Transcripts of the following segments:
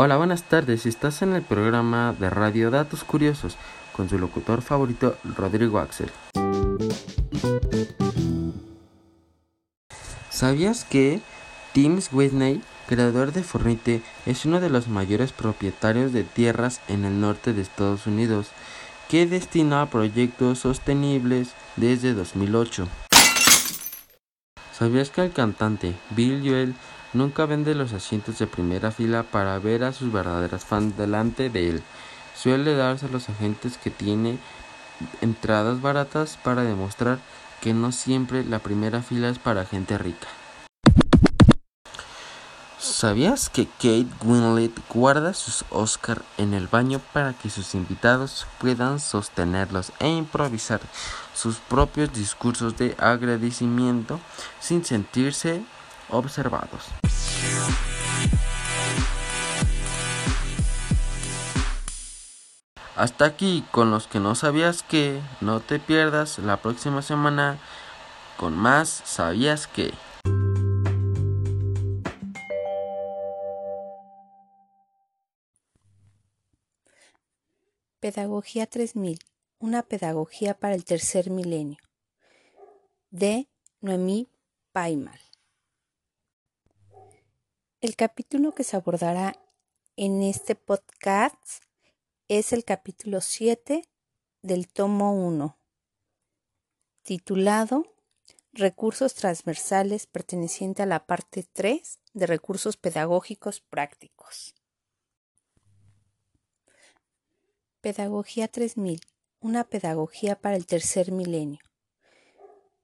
Hola, buenas tardes. Estás en el programa de Radio Datos Curiosos con su locutor favorito, Rodrigo Axel. ¿Sabías que Tim Whitney, creador de Fornite, es uno de los mayores propietarios de tierras en el norte de Estados Unidos, que destina a proyectos sostenibles desde 2008? ¿Sabías que el cantante Bill Joel nunca vende los asientos de primera fila para ver a sus verdaderas fans delante de él? Suele darse a los agentes que tiene entradas baratas para demostrar que no siempre la primera fila es para gente rica. ¿Sabías que Kate Winslet guarda sus Oscar en el baño para que sus invitados puedan sostenerlos e improvisar sus propios discursos de agradecimiento sin sentirse observados? Hasta aquí con los que no sabías que no te pierdas la próxima semana con más sabías que. Pedagogía 3000, una pedagogía para el tercer milenio. De Noemí Paimal. El capítulo que se abordará en este podcast es el capítulo 7 del tomo 1, titulado Recursos transversales perteneciente a la parte 3 de recursos pedagógicos prácticos. Pedagogía 3000, una pedagogía para el tercer milenio.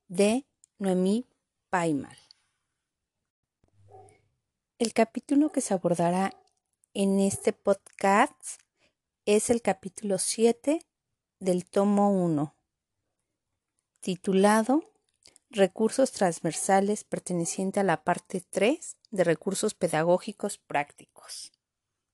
De Noemí Paimal. El capítulo que se abordará en este podcast es el capítulo 7 del tomo 1, titulado Recursos transversales perteneciente a la parte 3 de recursos pedagógicos prácticos.